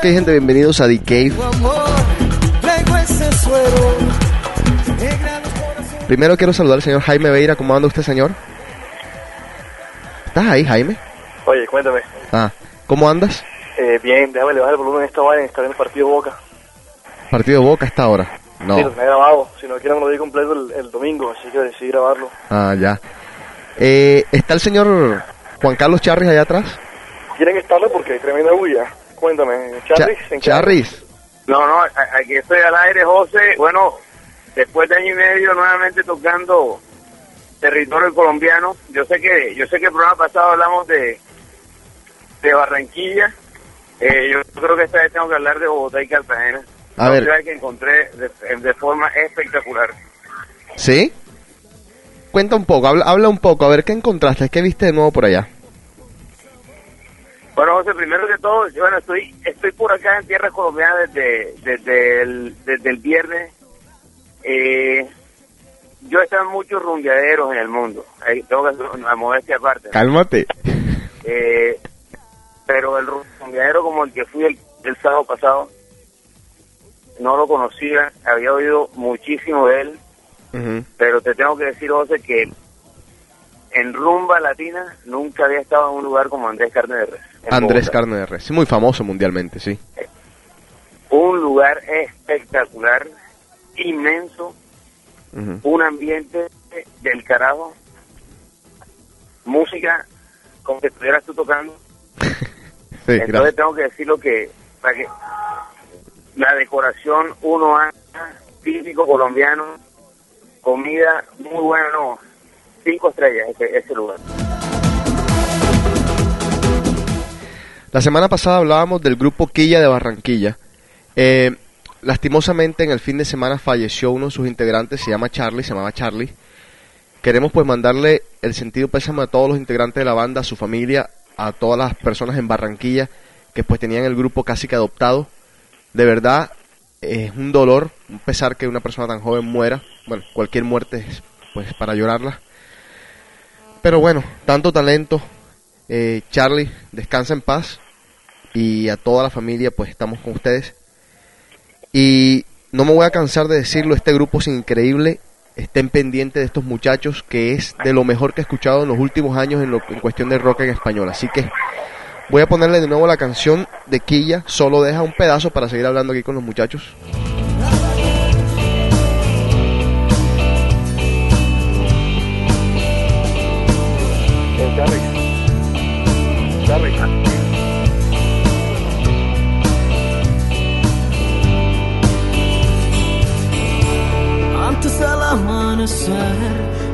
Ok, gente, bienvenidos a The Cave. Primero quiero saludar al señor Jaime Veira. ¿Cómo anda usted, señor? ¿Estás ahí, Jaime? Oye, cuéntame. Ah, ¿cómo andas? Eh, bien, déjame elevar el volumen de esta vaina. Está en el partido Boca. Partido Boca hasta ahora. No. Sí, lo tenía grabado. Si no quieren, lo di completo el, el domingo. Así que decidí grabarlo. Ah, ya. Eh, ¿Está el señor Juan Carlos Charris allá atrás? ¿Quieren estarle? Porque hay tremenda bulla. Cuéntame, Charris. Cha- ¿en qué- Charris. No, no, aquí estoy al aire, José. Bueno, después de año y medio nuevamente tocando territorio colombiano. Yo sé que yo sé que el programa pasado hablamos de de Barranquilla. Eh, yo creo que esta vez tengo que hablar de Bogotá y Cartagena. A Dos ver. que encontré de, de forma espectacular. ¿Sí? Cuenta un poco, habla, habla un poco, a ver qué encontraste, qué viste de nuevo por allá. Bueno, José, primero que todo, yo, bueno, estoy estoy por acá en tierras colombianas desde, desde, el, desde el viernes. Eh, yo he estado en muchos rumbeaderos en el mundo. Ahí tengo que hacer una modestia aparte. Cálmate. Eh, pero el rumbeadero como el que fui el, el sábado pasado, no lo conocía, había oído muchísimo de él, pero te tengo que decir, José, que en rumba latina nunca había estado en un lugar como Andrés Carne de Res. Andrés. Carne de Res, sí, muy famoso mundialmente, sí. un lugar espectacular, inmenso, un ambiente del carajo, música como que estuvieras tú tocando. Sí, Entonces gracias. tengo que decir lo que, para que la decoración 1A, típico colombiano, comida muy buena, no, cinco estrellas ese, ese lugar. La semana pasada hablábamos del grupo Quilla de Barranquilla. Eh, lastimosamente en el fin de semana falleció uno de sus integrantes, se llama Charlie, se llamaba Charlie. Queremos pues mandarle el sentido pésame a todos los integrantes de la banda, a su familia, a todas las personas en Barranquilla que pues tenían el grupo casi que adoptado. De verdad es un dolor, un pesar que una persona tan joven muera. Bueno, cualquier muerte es pues para llorarla. Pero bueno, tanto talento, eh, Charlie, descansa en paz. Y a toda la familia, pues estamos con ustedes. Y no me voy a cansar de decirlo, este grupo es increíble. Estén pendientes de estos muchachos, que es de lo mejor que he escuchado en los últimos años en, lo- en cuestión de rock en español. Así que voy a ponerle de nuevo la canción de Quilla. Solo deja un pedazo para seguir hablando aquí con los muchachos.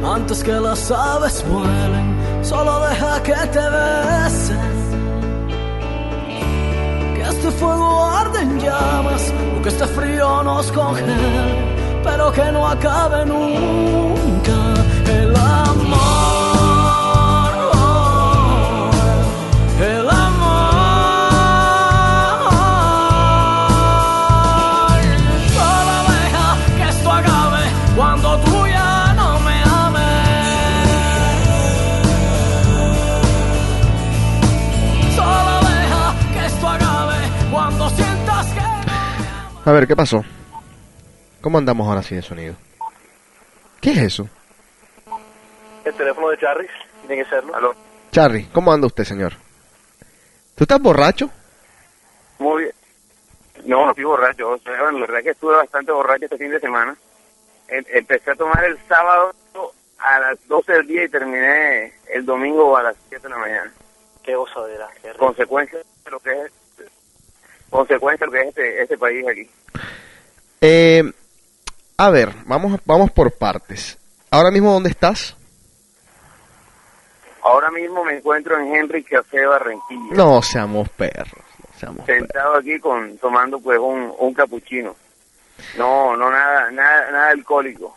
Antes que las aves vuelen, solo deja que te besen. Que este fuego arde en llamas, o que este frío nos congele, pero que no acabe nunca el amor. A ver, ¿qué pasó? ¿Cómo andamos ahora sin el sonido? ¿Qué es eso? El teléfono de Charris. Tiene que serlo. Aló. Charlie, ¿cómo anda usted, señor? ¿Tú estás borracho? Muy bien. No, no estoy borracho. O sea, bueno, la verdad que estuve bastante borracho este fin de semana. Em- empecé a tomar el sábado a las 12 del día y terminé el domingo a las 7 de la mañana. Qué rico. Consecuencia de lo que es consecuencia lo que es este, este país aquí. Eh, a ver, vamos, vamos por partes. Ahora mismo, ¿dónde estás? Ahora mismo me encuentro en Henry Café Barranquilla. No seamos perros. No seamos perros. Sentado aquí con tomando pues un, un capuchino. No, no nada, nada, nada alcohólico.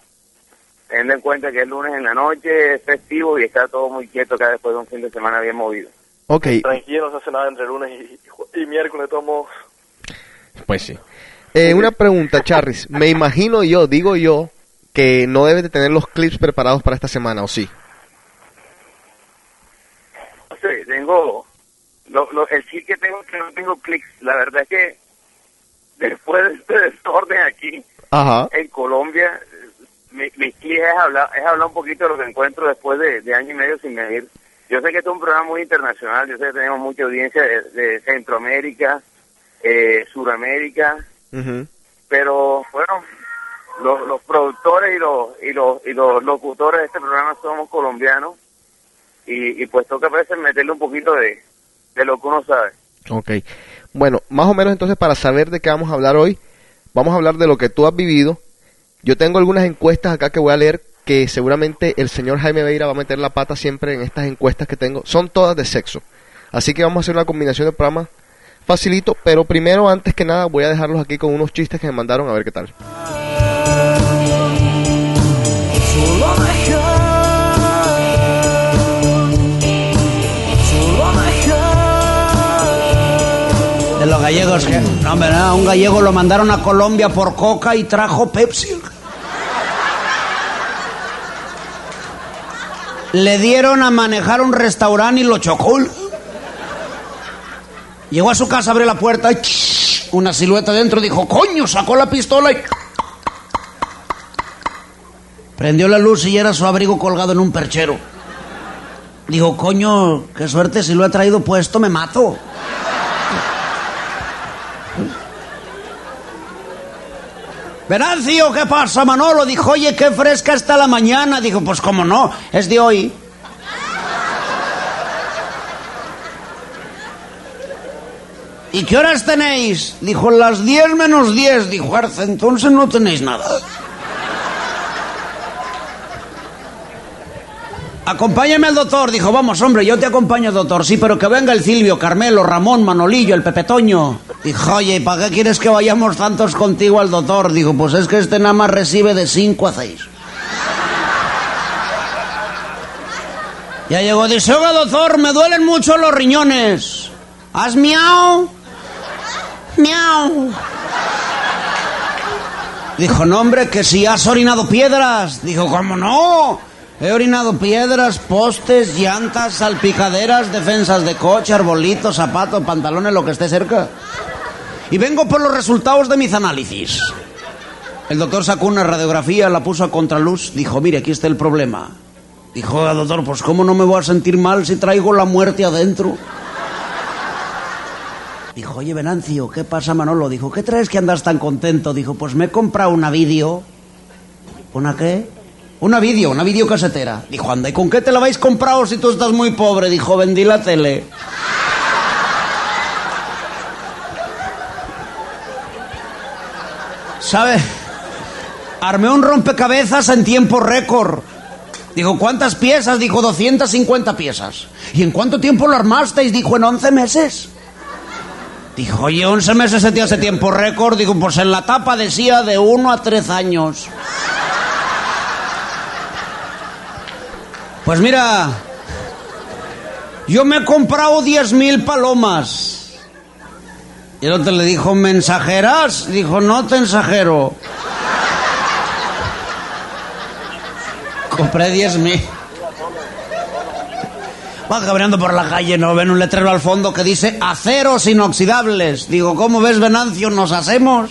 Teniendo en cuenta que es lunes en la noche, es festivo y está todo muy quieto acá después de un fin de semana bien movido. Ok, Tranquilo, no se hace nada entre lunes y, y, y miércoles, de todos modos. pues sí. Eh, una pregunta, Charris. Me imagino yo, digo yo, que no debes de tener los clips preparados para esta semana, ¿o sí? Sí, tengo lo, lo- el sí que tengo es que no tengo clics. La verdad es que después de este desorden aquí Ajá. en Colombia, mi, mi clic es hablar, es hablar un poquito de lo que encuentro después de, de año y medio sin medir. Yo sé que este es un programa muy internacional, yo sé que tenemos mucha audiencia de, de Centroamérica, eh, Suramérica, pero bueno, los, los productores y los, y los y los locutores de este programa somos colombianos y, y pues toca a veces meterle un poquito de, de lo que uno sabe. Ok. Bueno, más o menos entonces para saber de qué vamos a hablar hoy, vamos a hablar de lo que tú has vivido. Yo tengo algunas encuestas acá que voy a leer que seguramente el señor Jaime Beira va a meter la pata siempre en estas encuestas que tengo. Son todas de sexo. Así que vamos a hacer una combinación de programas facilito, pero primero, antes que nada, voy a dejarlos aquí con unos chistes que me mandaron a ver qué tal. De los gallegos que... No, hombre, un gallego lo mandaron a Colombia por coca y trajo Pepsi. Le dieron a manejar un restaurante y lo chocó. Llegó a su casa, abrió la puerta y una silueta dentro dijo, coño, sacó la pistola y... Prendió la luz y era su abrigo colgado en un perchero. Digo, coño, qué suerte, si lo he traído puesto me mato. Venancio, ¿qué pasa, Manolo? Dijo, oye, qué fresca está la mañana. Dijo, pues cómo no, es de hoy. ¿Y qué horas tenéis? Dijo, las 10 menos 10. Dijo, Arce, entonces no tenéis nada. Acompáñame al doctor. Dijo, vamos, hombre, yo te acompaño, doctor. Sí, pero que venga el Silvio, Carmelo, Ramón, Manolillo, el Pepetoño. Dijo, oye, ¿y para qué quieres que vayamos tantos contigo al doctor? Dijo, pues es que este nada más recibe de 5 a 6. Ya llegó, dice, oiga, doctor, me duelen mucho los riñones. ¿Has miau? Miau. Dijo, no, hombre, que si has orinado piedras. Dijo, ¿cómo no? He orinado piedras, postes, llantas, salpicaderas, defensas de coche, arbolitos, zapatos, pantalones, lo que esté cerca. Y vengo por los resultados de mis análisis. El doctor sacó una radiografía, la puso a contraluz, dijo, mire, aquí está el problema. Dijo, "Oiga, doctor, pues ¿cómo no me voy a sentir mal si traigo la muerte adentro? Dijo, oye, Venancio, ¿qué pasa, Manolo? Dijo, ¿qué traes que andas tan contento? Dijo, pues me he comprado una vídeo. ¿Una qué? Una vídeo, una videocasetera. Dijo, anda, ¿y con qué te la vais comprado si tú estás muy pobre? Dijo, vendí la tele. ¿Sabe? Armé un rompecabezas en tiempo récord. Dijo, ¿cuántas piezas? Dijo, 250 piezas. ¿Y en cuánto tiempo lo armasteis? Dijo, en 11 meses. Dijo, oye, 11 meses se hace tiempo récord. Digo, pues en la tapa decía de 1 a 3 años. Pues mira, yo me he comprado 10.000 palomas. Y el otro le dijo, ¿mensajeras? Dijo, no te. Compré 10.000. Va caminando por la calle, no ven un letrero al fondo que dice aceros inoxidables. Digo, ¿cómo ves, Venancio? ¿Nos hacemos?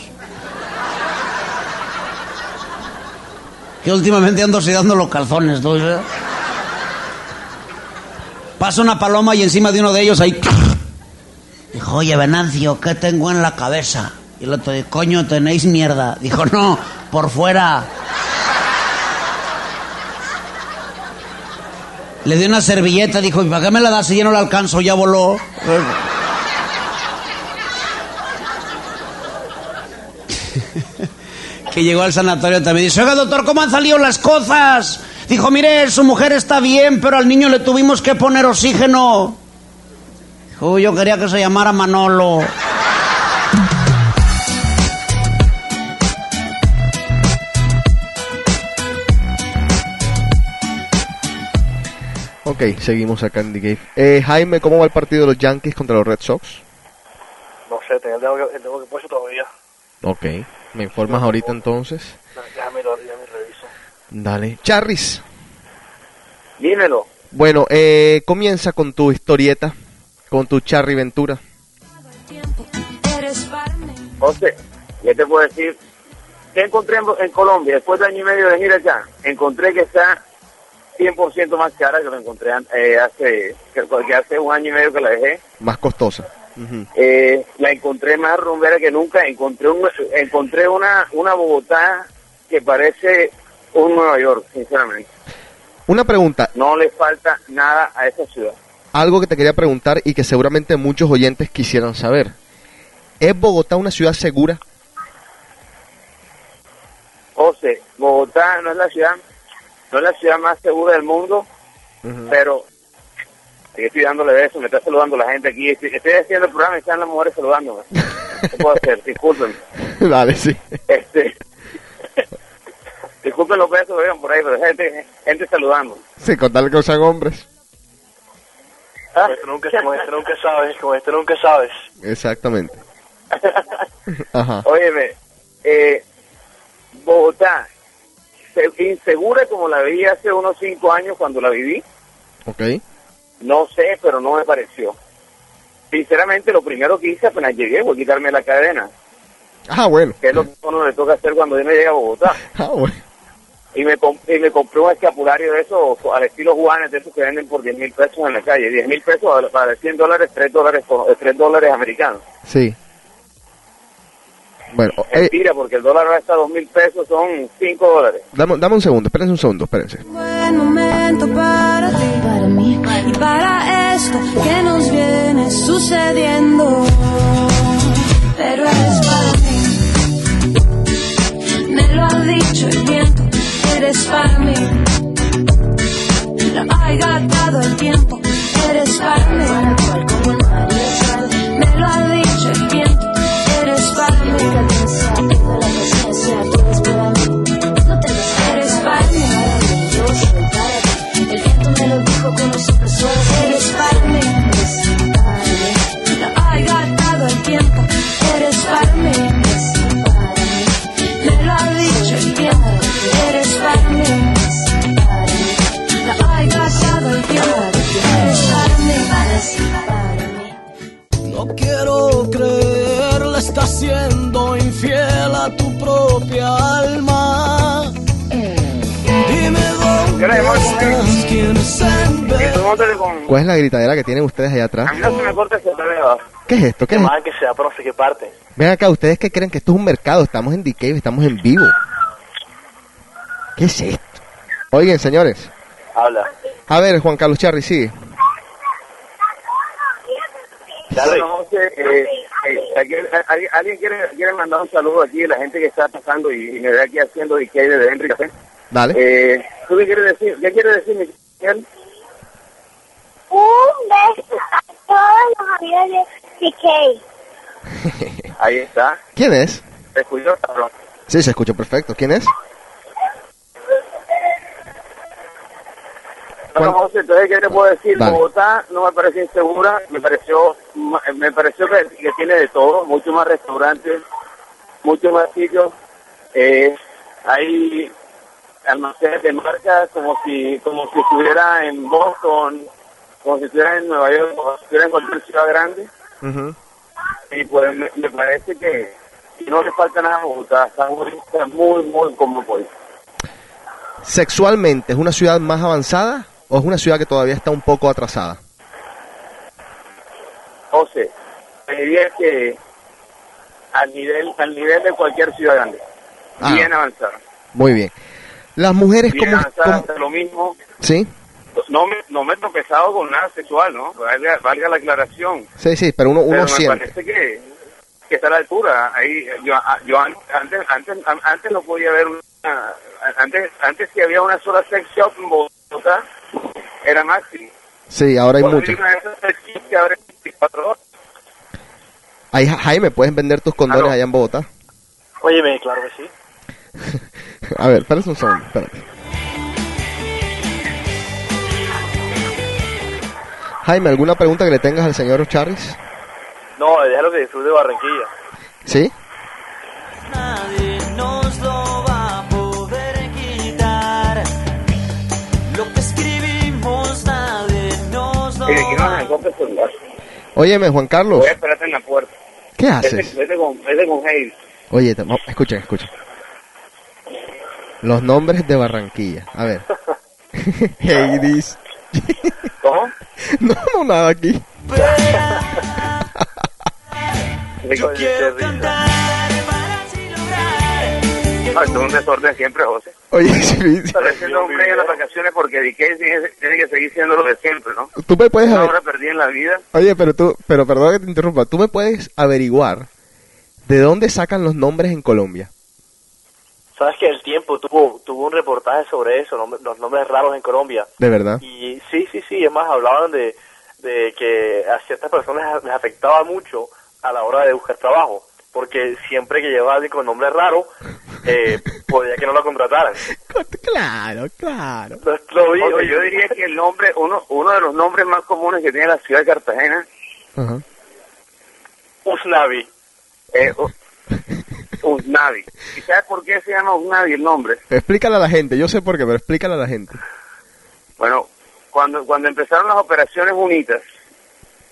Que últimamente ando oxidando los calzones, ¿tú? Pasa una paloma y encima de uno de ellos ahí. Dijo, oye, Venancio, ¿qué tengo en la cabeza? Y el otro dijo, coño, tenéis mierda. Dijo, no, por fuera. Le dio una servilleta, dijo, ¿y para qué me la das si yo no la alcanzo? Ya voló. que llegó al sanatorio también dice, oiga doctor, ¿cómo han salido las cosas? Dijo, mire, su mujer está bien, pero al niño le tuvimos que poner oxígeno. Dijo, yo quería que se llamara Manolo. Ok, seguimos acá en The Game. Eh, Jaime, ¿cómo va el partido de los Yankees contra los Red Sox? No sé, tengo, tengo, que, tengo que puesto todavía. Ok, me informas ahorita entonces. Déjame, lo- déjame reviso. Dale. Charris, Dímelo. bueno, eh, comienza con tu historieta. con tu Charry Ventura. José, ¿qué te puedo decir? ¿Qué encontré en, Colombia después de año y medio de venir acá? Encontré que está 100% más cara que lo encontré eh, hace, que, hace un año y medio que la dejé. Más costosa. Eh, la encontré más rumbera que nunca. Encontré un, encontré una, una Bogotá que parece un Nueva York, sinceramente. Una pregunta, No le falta nada a esa ciudad. algo que te quería preguntar y que seguramente muchos oyentes quisieran saber. ¿Es Bogotá una ciudad segura? José, Bogotá no es la ciudad, no es la ciudad más segura del mundo, pero aquí estoy dándole besos, me está saludando la gente aquí. Estoy, estoy haciendo el programa y están las mujeres saludándome. ¿Qué puedo hacer? Disculpen. Dale, sí. Este, disculpen los besos que oigan por ahí, pero gente, gente saludando. Sí, contarle que no sean hombres. ¿Ah? Con esto nunca, con esto nunca sabes, con esto nunca sabes. Exactamente. Ajá. Óyeme, eh, Bogotá, se- insegura como la vi hace unos cinco años cuando la viví, Ok. no sé, pero no me pareció. Sinceramente, lo primero que hice apenas llegué fue quitarme la cadena, Ah, bueno. que es lo que uno le toca hacer cuando uno llega a Bogotá. Ah, bueno. Y me, com- y me compré un escapulario de esos, al estilo Juanes, de esos que venden por 10 mil pesos en la calle. 10 mil pesos para 100 dólares, 3 dólares, co- 3 dólares americanos. Sí. Bueno, eh, Mentira, porque el dólar ahora está a 2 mil pesos, son 5 dólares. dame, dame un segundo, espérense un segundo, espérense. Buen momento para ti, para mí y para esto que nos viene sucediendo. Pero es para mí. Me lo ha dicho el viento, eres para mí. Lo ha gastado el tiempo, eres para mí. Me lo ha dicho ¿Cuál es la gritadera que tienen ustedes allá atrás? no se me corta ese. ¿Qué es esto? ¿Qué Que es esto? más que sea, pero no sé qué parte. Ven acá, ¿ustedes qué creen que esto es un mercado? Estamos en Decay, estamos en vivo. ¿Qué es esto? Oigan, señores. Habla. A ver, Juan Carlos Charri, sigue. Dale. José, eh, eh, ¿alguien, quiere, quiere mandar un saludo aquí a la gente que está pasando y, y me ve aquí haciendo DK de Henry Café? Dale. Eh, ¿Tú qué quieres decir? ¿Qué quieres decir, Miguel? Un beso a todos los amigos de CK. Ahí está. ¿Quién es? Te escucho, cabrón. Sí, se escucha perfecto. ¿Quién es? Bueno. José, entonces, ¿qué te puedo decir? Dale. Bogotá no me pareció insegura, me pareció me pareció que, que tiene de todo, mucho más restaurantes, mucho más sitios. Eh, hay almacenes de marcas como si como si estuviera en Boston, como si estuviera en Nueva York, como si estuviera en cualquier ciudad grande. Y pues me, me parece que no le falta nada a Bogotá, está muy, está muy, muy pues. ¿Sexualmente es una ciudad más avanzada o es una ciudad que todavía está un poco atrasada? José, te diría que al nivel, al nivel de cualquier ciudad grande, Ah. bien avanzada, Muy bien. Las mujeres bien como... avanzada, como- lo mismo, Sí, no me, no me he tropezado con nada sexual, ¿no? Valga, valga la aclaración, sí, sí, pero uno, uno pero me siente. parece que, que está a la altura, ahí, yo, yo an- antes, antes, an- antes no podía ver una, antes, antes que había una sola sex shop en Bogotá, era máximo. Sí, ahora hay muchas. una de esas sex shops que abre 24 horas. Ahí, Ja- Jaime, ¿puedes vender tus condones Aló. allá en Bogotá? Óyeme, claro que sí. A ver, espérate un segundo, espérate. Jaime, ¿alguna pregunta que le tengas al señor Charris? No, déjalo que disfrute de Barranquilla. ¿Sí? Nadie nos lo va a poder quitar. Lo que escribimos nadie nos lo va celular. Óyeme, Juan Carlos, Voy a esperarte en la puerta. ¿qué haces? vete con, vete con Hayes. Oye, te- no, escuchen, escuchen. Los nombres de Barranquilla. A ver. Hades. ¿Cómo? No, no, nada aquí. Yo quiero cantar Ah, esto es un desorden siempre, José. Oye, sí, sí. Siendo un rey en las vacaciones porque DK tiene, que seguir siendo lo de siempre, ¿no? tú me puedes Una aver- hora perdida en la vida. Oye, pero tú, pero perdón que te interrumpa. Tú me puedes averiguar de dónde sacan los nombres en Colombia. Sabes que el tiempo tuvo tuvo un reportaje sobre eso, nom- los nombres raros en Colombia. De verdad. Y sí, sí, sí, es más, hablaban de, de que a ciertas personas les afectaba mucho a la hora de buscar trabajo, porque siempre que llevaba alguien con nombre raro, eh, podía que no lo contrataran. Claro, claro. Lo, lo vi, Oye, yo diría que el nombre, uno, uno de los nombres más comunes que tiene la ciudad de Cartagena Ajá. Usnavi. es U- Usnavi. ¿Y sabes por qué se llama Usnavi el nombre? Explícale a la gente. Yo sé por qué, pero explícale a la gente. Bueno, cuando, cuando empezaron las operaciones unidas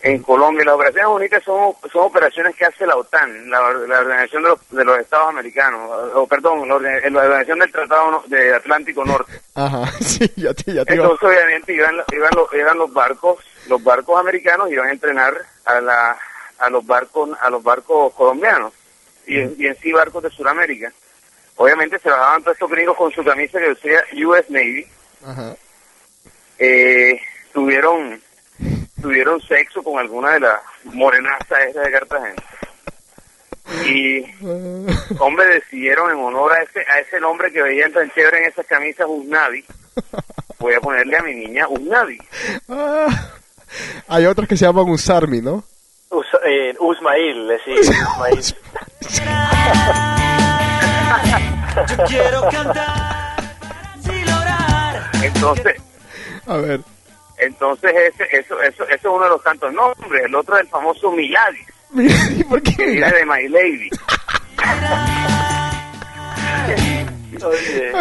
en Colombia, las operaciones unidas son, son operaciones que hace la OTAN, la, la Organización de los, de los Estados Americanos, o perdón, la, orga- la Organización del Tratado de Atlántico Norte. Ajá, sí, ya te, ya te iba- Entonces, obviamente, iban, iban, los, iban los barcos, los barcos americanos iban a entrenar a, la, a los barcos, a los barcos colombianos y, en- y en sí barcos de Sudamérica. Obviamente se bajaban todos estos gringos con su camisa que decía US Navy. Ajá. Eh, tuvieron, tuvieron sexo con alguna de las morenazas esas de Cartagena. Y, hombre, decidieron en honor a ese, a ese nombre que veían tan chévere en esas camisas Usnavi, voy a ponerle a mi niña Usnavi. Ah, hay otros que se llaman Usarmi, ¿no? Us, eh, Usmail, le sí, Usmail. Yo quiero cantar sin lograr. Entonces, A ver. entonces ese, eso, eso, eso es uno de los tantos nombres. El otro es el famoso Miladis, Mira, ¿y por qué? viene de My Lady. Oye,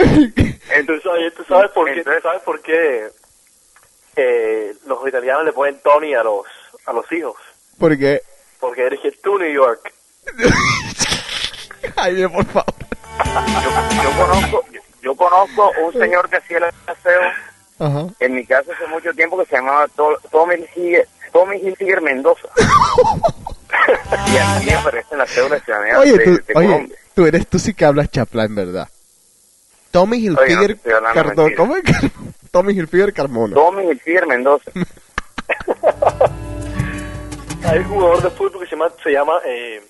Entonces, ¿tú, oye, ¿tú sabes por qué? Entonces- ¿tú sabes por qué eh, los italianos le ponen Tony a los a los hijos? Porque... Porque eres que tú New York. Ay, mira, por favor. yo, yo conozco, yo, yo conozco un señor que hacía el aseo Ajá. en mi casa hace mucho tiempo que se llamaba To- Tommy Hilfiger, Tommy Hilfiger Mendoza. y aquí aparece en la cédula de ciudadanía Oye, de, tú, de oye, Colombia. tú eres, tú sí que hablas chapla, en verdad. Tommy no Hilfiger Tommy Hilfiger Carmona. Tommy Hilfiger Mendoza. Hay un jugador de fútbol que se llama, se llama eh,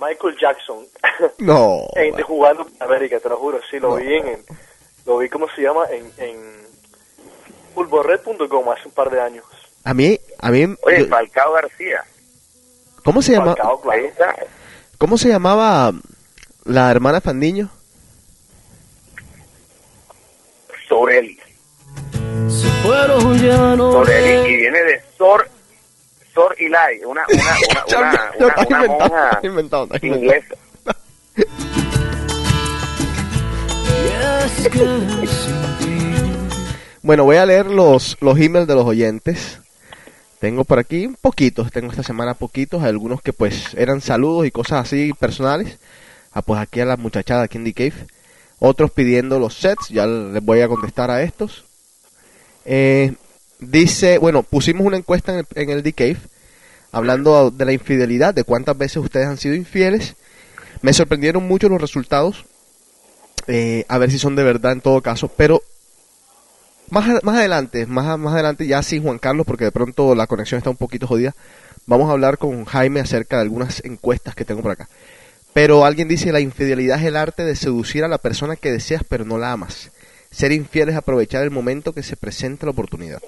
Michael Jackson. No. en, de jugando en América, te lo juro. Sí, lo No. vi en, en- lo vi, ¿cómo se llama? En, en hace un par de años. A mí, a mí, Oye, yo- Falcao García. ¿cómo se llama? Falcao, claro. ¿Cómo se llamaba la hermana Fandiño? No Sorelli. Y viene de Sor, Sor Ilai, una, una, una, una, una, monja inventado, inglesa. Bueno, voy a leer los, los emails de los oyentes. Tengo por aquí poquitos, tengo esta semana poquitos, algunos que pues eran saludos y cosas así personales. Ah, pues aquí a la muchachada aquí en The Cave. Otros pidiendo los sets, ya les voy a contestar a estos. Eh, dice, bueno, pusimos una encuesta en el, en el The Cave hablando de la infidelidad, de cuántas veces ustedes han sido infieles. Me sorprendieron mucho los resultados, eh, a ver si son de verdad en todo caso, pero más, más adelante, más, más adelante ya sin Juan Carlos, porque de pronto la conexión está un poquito jodida, vamos a hablar con Jaime acerca de algunas encuestas que tengo por acá. Pero alguien dice, la infidelidad es el arte de seducir a la persona que deseas pero no la amas. Ser infiel es aprovechar el momento que se presenta la oportunidad.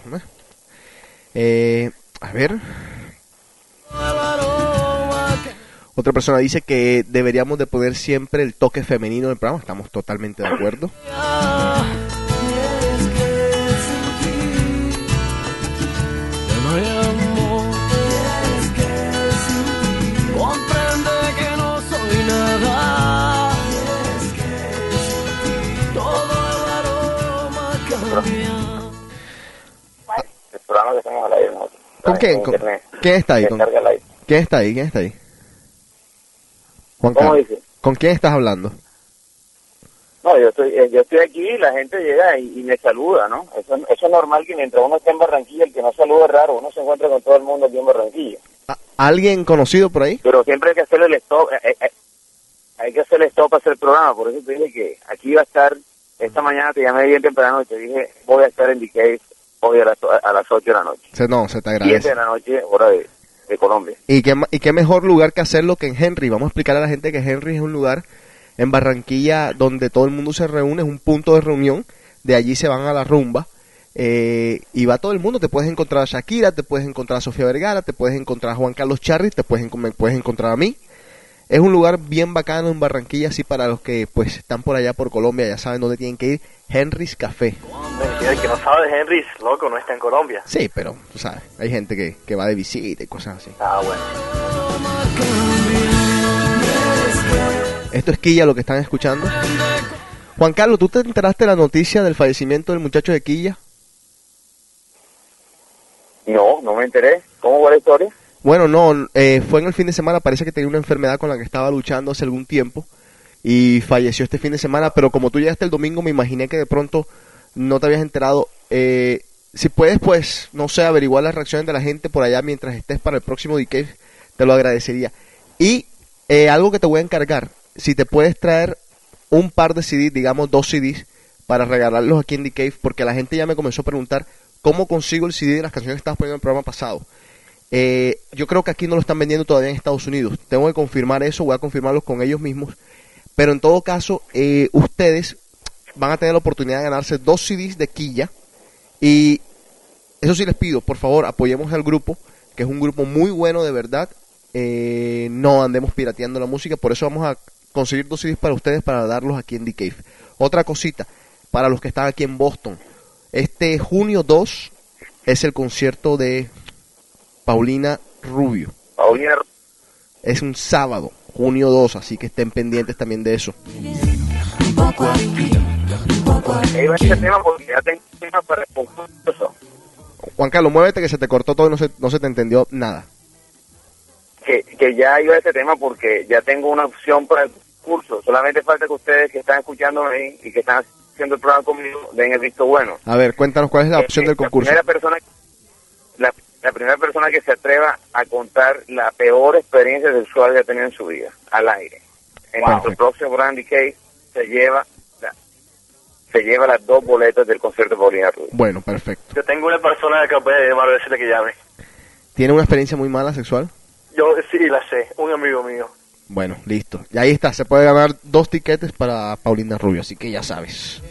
Eh, a ver, otra persona dice que deberíamos de poner siempre el toque femenino en el programa, estamos totalmente de acuerdo. El programa que estamos al aire nosotros. ¿Con quién? ¿Con-. ¿Quién está ahí? ¿Con. ¿Quién está ahí? ¿Quién está ahí? Juan ¿Cómo dice? ¿Con quién estás hablando? No, yo estoy, eh, yo estoy aquí y la gente llega y, y me saluda, ¿no? Eso, eso es normal que mientras uno está en Barranquilla, el que no saluda es raro, uno se encuentra con todo el mundo aquí en Barranquilla. ¿A- ¿Alguien conocido por ahí? Pero siempre hay que hacerle el stop, eh, eh, eh, hay que hacerle stop a hacer el programa, por eso te dije que aquí iba a estar, esta mañana te llamé bien temprano y te dije, voy a estar en DK hoy a las, a las 8 de la noche, Se, no, se te 7 agradece. de la noche, hora de, de Colombia. ¿Y qué, ¿Y qué mejor lugar que hacerlo que en Henry? Vamos a explicar a la gente que Henry es un lugar en Barranquilla donde todo el mundo se reúne, es un punto de reunión, de allí se van a la rumba eh, y va todo el mundo, te puedes encontrar a Shakira, te puedes encontrar a Sofía Vergara, te puedes encontrar a Juan Carlos Charri, te puedes, me puedes encontrar a mí. Es un lugar bien bacano en Barranquilla, así para los que pues están por allá por Colombia, ya saben dónde tienen que ir, Henry's Café. El que no sabe de Henry, loco, no está en Colombia. Sí, pero, tú sabes, hay gente que, que va de visita y cosas así. Ah, bueno. Esto es Quilla lo que están escuchando. Juan Carlos, ¿tú te enteraste de la noticia del fallecimiento del muchacho de Quilla? No, no me enteré. ¿Cómo va la historia? Bueno, no, eh, fue en el fin de semana, parece que tenía una enfermedad con la que estaba luchando hace algún tiempo y falleció este fin de semana, pero como tú llegaste el domingo me imaginé que de pronto no te habías enterado. Eh, si puedes, pues, no sé, averiguar las reacciones de la gente por allá mientras estés para el próximo DK, te lo agradecería. Y eh, algo que te voy a encargar, si te puedes traer un par de CDs, digamos dos CDs, para regalarlos aquí en The Cave, porque la gente ya me comenzó a preguntar cómo consigo el CD de las canciones que estabas poniendo en el programa pasado. Eh, yo creo que aquí no lo están vendiendo todavía en Estados Unidos. Tengo que confirmar eso, voy a confirmarlo con ellos mismos. Pero en todo caso, eh, ustedes van a tener la oportunidad de ganarse dos CDs de Quilla. Y eso sí les pido, por favor, apoyemos al grupo, que es un grupo muy bueno de verdad. Eh, no andemos pirateando la música, por eso vamos a conseguir dos CDs para ustedes para darlos aquí en The Cave. Otra cosita, para los que están aquí en Boston, este junio 2 es el concierto de Paulina Rubio. Paulina, Es un sábado, junio 2, así que estén pendientes también de eso. concurso. Juan Carlos, muévete que se te cortó todo y no se, no se te entendió nada. Que, que ya iba a ese tema porque ya tengo una opción para el curso. Solamente falta que ustedes que están escuchándome ahí y que están haciendo el programa conmigo den el visto bueno. A ver, cuéntanos cuál es la opción Eh, del concurso. La primera persona, la, la primera persona que se atreva a contar la peor experiencia sexual que ha tenido en su vida, al aire. En Wow. nuestro próximo Brandy Case se lleva la- se lleva las dos boletas del concierto de Paulina Rubio. Bueno, perfecto. Yo tengo una persona que puede llamar a decirle que llame. ¿Tiene una experiencia muy mala sexual? Yo sí la sé, un amigo mío. Bueno, listo. Y ahí está, se puede ganar dos tiquetes para Paulina Rubio, así que ya sabes.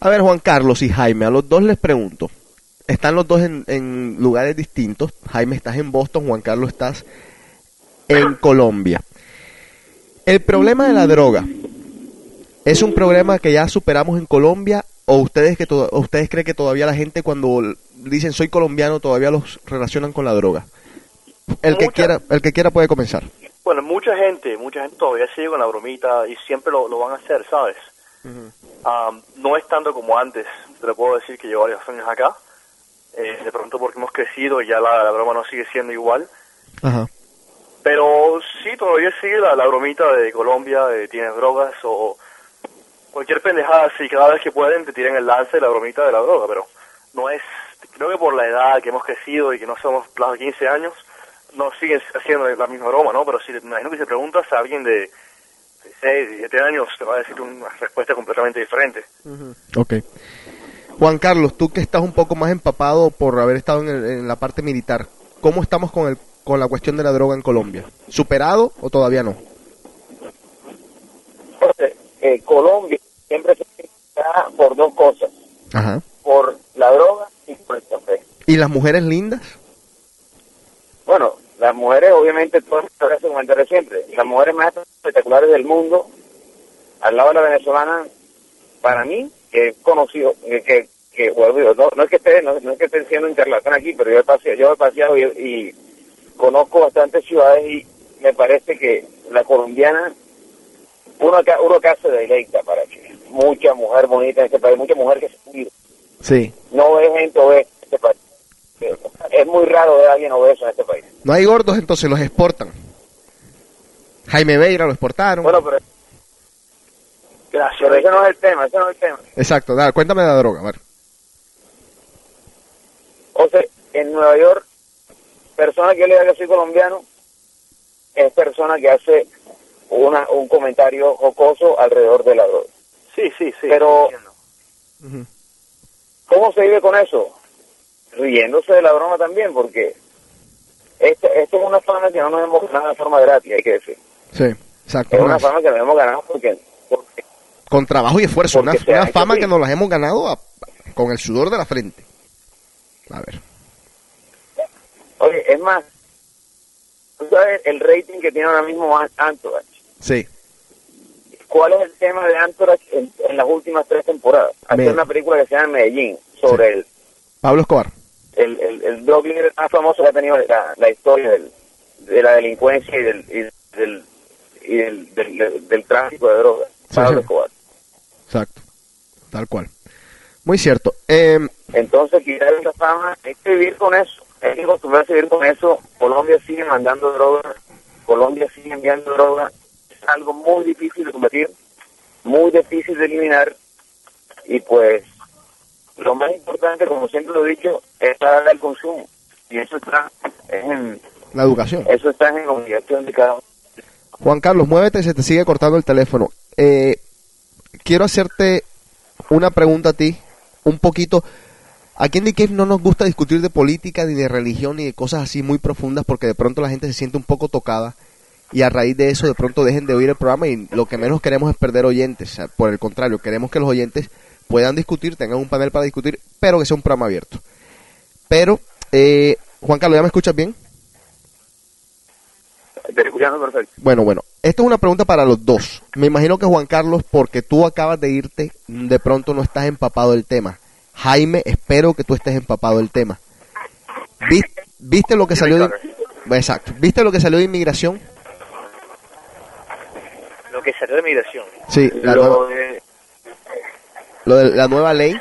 A ver, Juan Carlos y Jaime, a los dos les pregunto. Están los dos en, en lugares distintos. Jaime, estás en Boston, Juan Carlos, estás en Colombia. El problema de la droga, ¿es un problema que ya superamos en Colombia o ustedes, que to- ustedes creen que todavía la gente cuando dicen soy colombiano todavía los relacionan con la droga? El que quiera, el que quiera puede comenzar. Bueno, mucha gente, mucha gente todavía sigue con la bromita y siempre lo, lo van a hacer, ¿sabes? Am, no es tanto como antes, te lo puedo decir que llevo varios años acá. Eh, de pronto porque hemos crecido y ya la, la broma no sigue siendo igual. Ajá. Pero sí, todavía sigue la, la bromita de Colombia, de tienes drogas o cualquier pendejada así. Cada vez que pueden te tiran el lance de la bromita de la droga, pero no es, creo que por la edad que hemos crecido y que no somos de 15 años, no siguen haciendo la misma broma, ¿no? Pero si me imagino que si preguntas a alguien de, de 6, 7 años, te va a decir una respuesta completamente diferente. Ok. Juan Carlos, tú que estás un poco más empapado por haber estado en, el- en la parte militar, ¿cómo estamos con, el, con la cuestión de la droga en Colombia? ¿Superado o todavía no? Entonces, eh, Colombia siempre se está por dos cosas, Ajá. por la droga y por el café. ¿Y las mujeres lindas? Bueno, las mujeres, obviamente, hace comentario siempre. Las mujeres más espectaculares del mundo, al lado de la venezolana, para mí, que he conocido, que que no, no es que esté, no, no es que esté siendo un charlatán aquí, pero yo he paseado, yo he paseado y, y conozco bastantes ciudades y me parece que la colombiana, uno acá, uno acá se deleita para que mucha mujer bonita en este país, mucha mujer que se cuida. Sí. No ve gente obesa en este país. Es muy raro ver a alguien obeso en este país. No hay gordos, entonces los exportan. Jaime Beira lo exportaron. Bueno, pero, Gracias. pero ese no es el tema, ese no es el tema. Exacto, dale, cuéntame de la droga, a ver. O sea, en Nueva York, persona que yo le diga que soy colombiano, es persona que hace una, un comentario jocoso alrededor de la droga. Sí, sí, sí. Pero-. ¿Cómo se vive con eso? Riéndose de la broma también, porque esto, esto es una fama que no nos hemos ganado de forma gratis, hay que decir. Sí, exacto. Es una- fama que nos hemos ganado porque, porque con trabajo y esfuerzo, una, una fama que nos las hemos ganado a- con el sudor de la frente. A ver. oye, es más, tú sabes el rating que tiene ahora mismo An- Anchorage. Sí, ¿Cuál es el tema de Anchorage en, en las últimas tres temporadas? Me- una película que se llama Medellín, sobre el, Pablo Escobar. el, el, el drug más famoso que ha tenido la, la historia del, de la delincuencia y del, y del, y del, del, del- del tráfico de drogas. Sí, Pablo sí. Escobar. Exacto. Tal cual. Muy cierto. Eh, Entonces, quitar esa fama, hay que vivir con eso. Hay que acostumbrarse a vivir con eso. Colombia sigue mandando droga. Colombia sigue enviando droga. Algo muy difícil de combatir, muy difícil de eliminar. Y pues, lo más importante, como siempre lo he dicho, es darle al consumo. Y eso está en, la educación. eso está en la obligación de cada uno. Juan Carlos, muévete, se te sigue cortando el teléfono. Eh, quiero hacerte una pregunta a ti, un poquito. Aquí en The Cave no nos gusta discutir de política, ni de religión, ni de cosas así muy profundas, porque de pronto la gente se siente un poco tocada y a raíz de eso de pronto dejen de oír el programa y lo que menos queremos es perder oyentes. Por el contrario, queremos que los oyentes puedan discutir, tengan un panel para discutir, pero que sea un programa abierto. Pero, eh, Juan Carlos, ¿ya me escuchas bien? Escuchando perfecto. Bueno, bueno, esto es una pregunta para los dos. Me imagino que Juan Carlos, porque tú acabas de irte, de pronto no estás empapado del tema. Jaime, espero que tú estés empapado del tema. ¿Vis- ¿Viste lo que salió de... Exacto. ¿Viste lo que salió de inmigración? Lo que salió de migración. Sí, la, Lo nueva, de- lo de la nueva ley.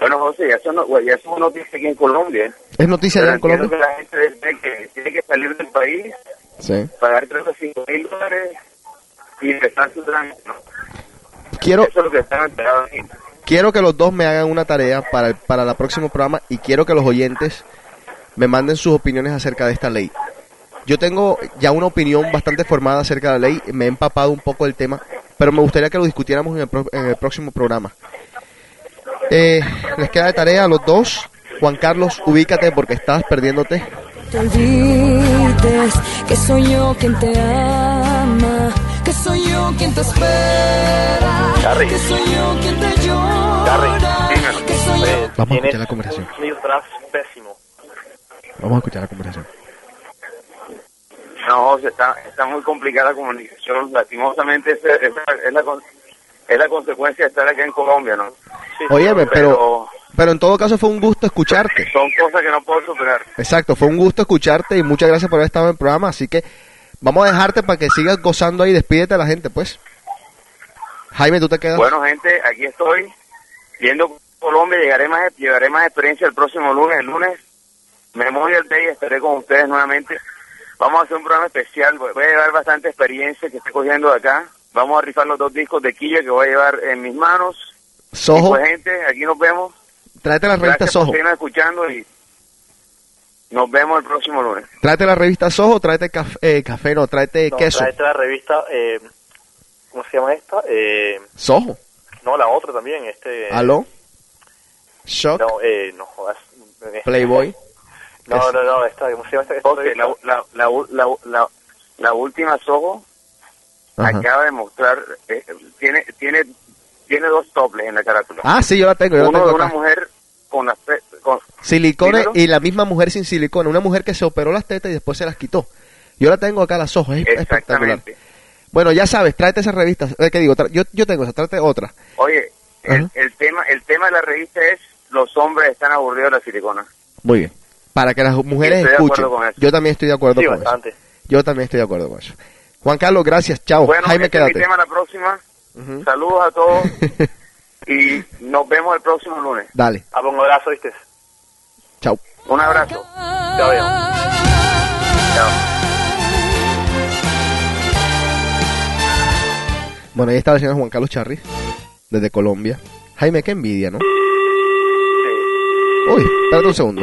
bueno, José, ya eso, no, ya eso es noticia aquí en Colombia. ¿Es noticia allá en Colombia? que la gente dice que tiene que salir del país, Sí. pagar 35 mil dólares y empezar su trámite. ¿no? Quiero, Eso es lo que están aquí. quiero que los dos me hagan una tarea para el, para el próximo programa y quiero que los oyentes me manden sus opiniones acerca de esta ley. Yo tengo ya una opinión bastante formada acerca de la ley, me he empapado un poco del tema, pero me gustaría que lo discutiéramos en el, pro- en el próximo programa. Eh, les queda de tarea a los dos. Juan Carlos, ubícate porque estás perdiéndote. te olvides que soy yo quien te ama, que soy yo quien te espera, Harry. que soy yo quien te llora, Harry, dímelo. que soy yo. Vamos a escuchar la conversación. Vamos a escuchar la conversación. No, José, está, está muy complicada la comunicación. Lastimosamente, esa, esa es, la, es la consecuencia de estar acá en Colombia, ¿no? Sí, Oye, pero, pero en todo caso fue un gusto escucharte. Son cosas que no puedo superar. Exacto, fue un gusto escucharte y muchas gracias por haber estado en el programa. Así que vamos a dejarte para que sigas gozando ahí. Despídete a la gente, pues. Jaime, tú te quedas. Bueno, gente, aquí estoy viendo Colombia. Llegaré más, llevaré más experiencia el próximo lunes. El lunes, Memorial Day, estaré con ustedes nuevamente. Vamos a hacer un programa especial. Voy a llevar bastante experiencia que estoy cogiendo de acá. Vamos a rifar los dos discos de Quilla que voy a llevar en mis manos. Soho, pues, gente, aquí nos vemos. tráete la revista Gracias por Soho. seguirnos escuchando y nos vemos el próximo lunes. Tráete la revista Soho, tráete eh, café, no, tráete No, queso. tráete la revista, eh, ¿cómo se llama esta? Eh, Soho, no, la otra también, este... aló, Shock, No, eh, no jodas. Playboy. No, no, no, esta, ¿cómo se llama esta? esta José, la, la, la, la, la, la última Ajá. acaba de mostrar, eh, tiene, tiene, tiene dos toples en la carátula. Ah, sí, yo la tengo, yo la Uno tengo de una acá. mujer con las con, Silicone Dímelo. y la misma mujer sin silicone. Una mujer que se operó las tetas y después se las quitó. Yo la tengo acá, las ojos, es espectacular. exactamente. Bueno, ya sabes, tráete esa revista. ¿Qué digo? Yo, yo tengo esa, tráete otra. Oye, el, el tema el tema de la revista es los hombres están aburridos de la silicona. Muy bien. Para que las mujeres escuchen. acuerdo con eso. Yo también estoy de acuerdo Sí, con eso. Yo también estoy de acuerdo con eso. Juan Carlos, gracias. Chao. Bueno, Jaime, este es mi quédate. tema la próxima. Saludos a todos y nos vemos el próximo lunes. Dale. A un abrazo, ¿viste? Chao. Un abrazo. Chao. Chao. Bueno, ahí está el señor Juan Carlos Charri, desde Colombia. Jaime, qué envidia, ¿no? Sí. Uy, espérate un segundo.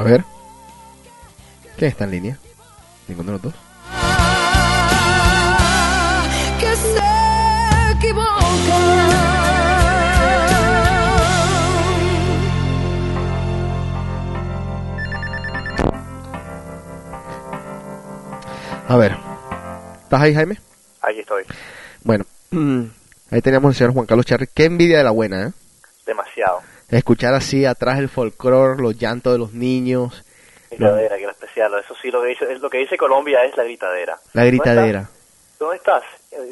A ver. ¿Quién está en línea? ¿Ninguno de los dos? que se equivoca. A ver. ¿Estás ahí, Jaime? Aquí estoy. Bueno, ahí teníamos al señor Juan Carlos Charri. Qué envidia de la buena, ¿eh? Demasiado. Escuchar así atrás el folclore, los llantos de los niños, Gritadera, que era especial. Eso sí, lo que dice, lo que dice Colombia es la gritadera. la gritadera. ¿Dónde estás?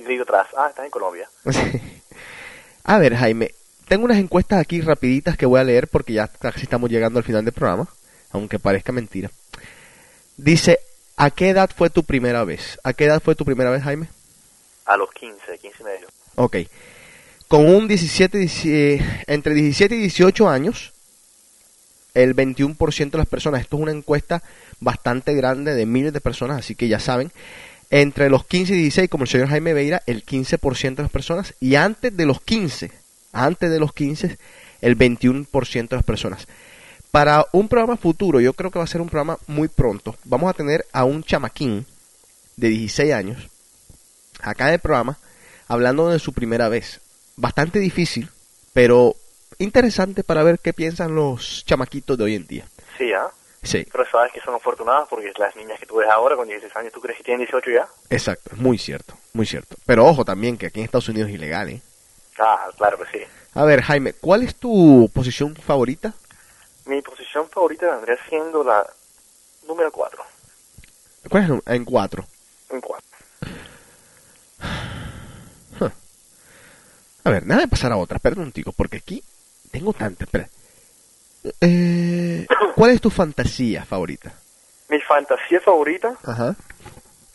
Grito atrás. Ah, estás en Colombia. A ver, Jaime, tengo unas encuestas aquí rapiditas que voy a leer porque ya casi estamos llegando al final del programa, aunque parezca mentira. Dice, ¿a qué edad fue tu primera vez? ¿A qué edad fue tu primera vez, Jaime? A los 15, 15 y medio. Ok. Con un 17, 10 entre 17 y 18 años, el 21% de las personas, esto es una encuesta bastante grande de miles de personas, así que ya saben, entre los 15 y 16, como el señor Jaime Beira, el 15% de las personas, y antes de los 15, antes de los 15, el 21% de las personas. Para un programa futuro, yo creo que va a ser un programa muy pronto, vamos a tener a un chamaquín de 16 años, acá en el programa, hablando de su primera vez. Bastante difícil, pero interesante para ver qué piensan los chamaquitos de hoy en día. Sí, ¿ah? Sí, Pero sabes que son afortunadas porque las niñas que tú ves ahora con 16 años, ¿tú crees que tienen 18 ya? exacto, muy cierto, muy cierto. Pero ojo también que aquí en Estados Unidos es ilegal, ¿eh? Ah, claro que sí. A ver, Jaime, ¿cuál es tu posición favorita? Mi posición favorita vendría siendo la número 4. ¿Cuál es? En cuatro. En 4. A ver, nada de pasar a otra, espérate un tico, porque aquí tengo tantas, espera. Eh, ¿Cuál es tu fantasía favorita? Mi fantasía favorita, Ajá.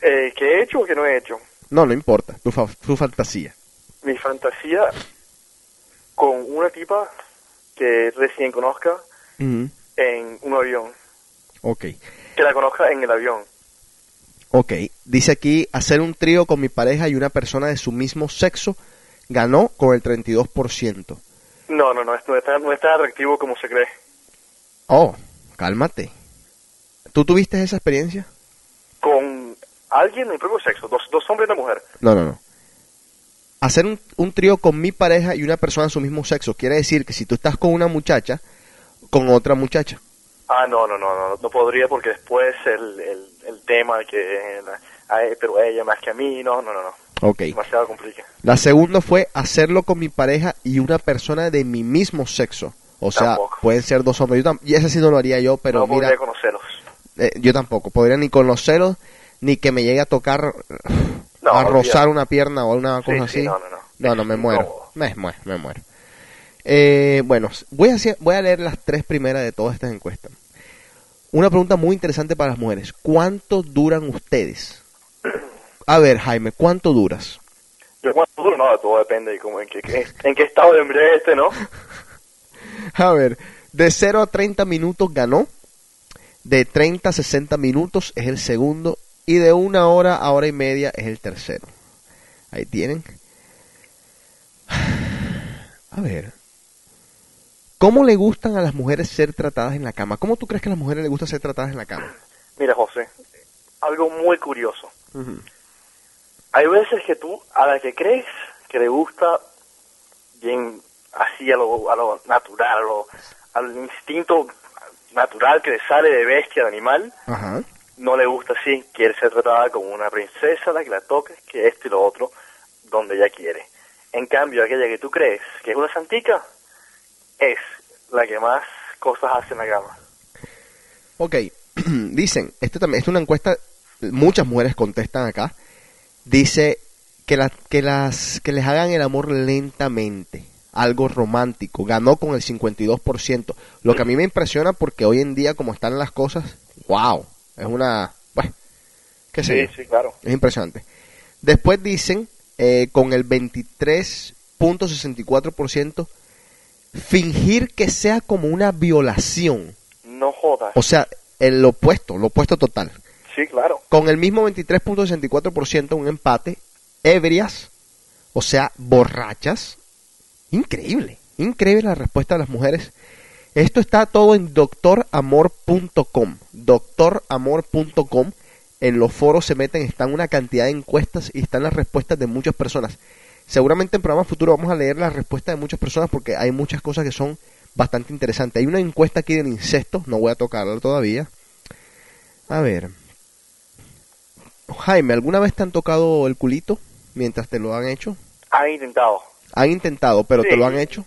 eh, que he hecho o que no he hecho. No, no importa, tu, fa- tu fantasía. Mi fantasía con una tipa que recién conozca Ujú. en un avión. Ok. Que la conozca en el avión. Ok, dice aquí, hacer un trío con mi pareja y una persona de su mismo sexo ganó con el 32%. No, no, no, no es, tan, no es tan atractivo como se cree. Oh, cálmate. ¿Tú tuviste esa experiencia? Con alguien del propio sexo, dos, dos hombres y una mujer. No, no, no. Hacer un, un trío con mi pareja y una persona de su mismo sexo quiere decir que si tú estás con una muchacha, con otra muchacha. Ah, no, no, no, no, no podría porque después el, el, el tema que, eh, ay, pero ella más que a mí, no, no, no, no, Ok. demasiado complicado. La segunda fue hacerlo con mi pareja y una persona de mi mismo sexo. O sea, Tampoco. pueden ser dos hombres. Yo tam- y ese sí no lo haría yo, pero no mira, podría conocerlos. eh, yo tampoco. Podría ni conocerlos, ni que me llegue a tocar, No, a rozar una pierna o una cosa sí, así. no, no, no. No, no, me muero. Me muero, me muero. Eh, bueno, voy a, hacer- voy a leer las tres primeras de todas estas encuestas. Una pregunta muy interesante para las mujeres. ¿Cuánto duran ustedes? A ver, Jaime, ¿cuánto duras? Yo cuánto duro, no, todo depende de cómo, en, qué, qué- en qué estado de embriaguez esté, ¿no? A ver, de 0 a 30 minutos ganó. De 30 a 60 minutos es el segundo. Y de una hora a hora y media es el tercero. Ahí tienen. A ver. ¿Cómo le gustan a las mujeres ser tratadas en la cama? ¿Cómo tú crees que a las mujeres les gusta ser tratadas en la cama? Mira, José, algo muy curioso. Hay veces que tú, a la que crees que le gusta bien así a lo, a lo natural, a lo- al instinto natural que le sale de bestia, de animal, Ajá. no le gusta así, quiere ser tratada como una princesa, la que la toques, que esto y lo otro, donde ella quiere. En cambio, aquella que tú crees que es una santica, es la que más cosas hace en la cama. Ok, dicen, esto también, es una encuesta, muchas mujeres contestan acá, dice que, la- que, las, que les hagan el amor lentamente, algo romántico, ganó con el 52%, lo que a mí me impresiona porque hoy en día como están las cosas, wow, es una, bueno, qué sé Sí, sí, claro. Es impresionante. Después dicen, eh, con el 23.64%, fingir que sea como una violación. No jodas. O sea, el opuesto, lo opuesto total. Sí, claro. Con el mismo 23.64%, un empate, ebrias, o sea, borrachas. Increíble, increíble la respuesta de las mujeres. Esto está todo en doctoramor.com. Doctoramor.com. En los foros se meten, están una cantidad de encuestas y están las respuestas de muchas personas. Seguramente en programas futuros vamos a leer las respuestas de muchas personas porque hay muchas cosas que son bastante interesantes. Hay una encuesta aquí del incesto, no voy a tocarla todavía. A ver. Jaime, ¿alguna vez te han tocado el culito mientras te lo han hecho? Han intentado. Han intentado, pero te lo han hecho.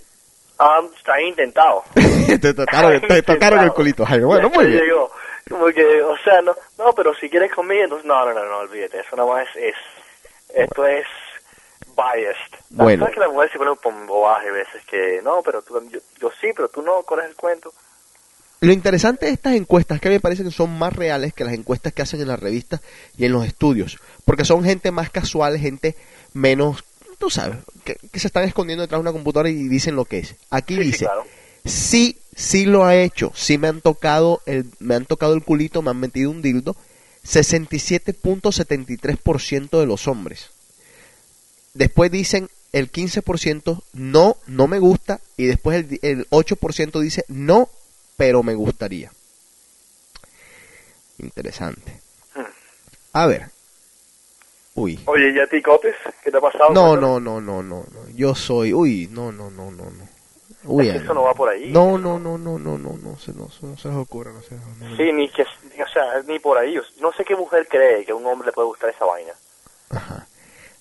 Han, han intentado. te tocaron, te tocaron el culito, Jaime. Bueno, muy bien. Como que, o sea, no, no, pero si quieres conmigo, entonces no, no, no, no, olvídate. Eso nada más es, es esto es biased. Bueno. ¿Sabes que la mujer se pone un bobaje a veces? Que, no, pero tú, yo, yo sí, pero tú no, ¿cuál es el cuento? Lo interesante de estas encuestas es que a mí me parece que son más reales que las encuestas que hacen en las revistas y en los estudios. Porque son gente más casual, gente menos, tú sabes, que, que se están escondiendo detrás de una computadora y dicen lo que es. Aquí Sí, sí, dice, claro. sí, sí lo ha hecho, sí me han tocado el, me han tocado el culito, me han metido un dildo, 67.73% de los hombres. Después dicen el 15% no, no me gusta y después el, el 8% dice no, pero me gustaría. Interesante. Hmm. A ver. Uy. Oye, ¿y a ti, Cotes? ¿Qué te ha pasado? No, no, no, no, no, no. Yo soy, uy, no, no, no, no, no. Uy, Es que eso no va por ahí. No, no, no, no, no, no, no, se, no, se- no se les ocurra, no se les. Sí, ni que, o sea, ni por ahí. No sé qué mujer cree que a un hombre le puede gustar esa vaina. Ajá.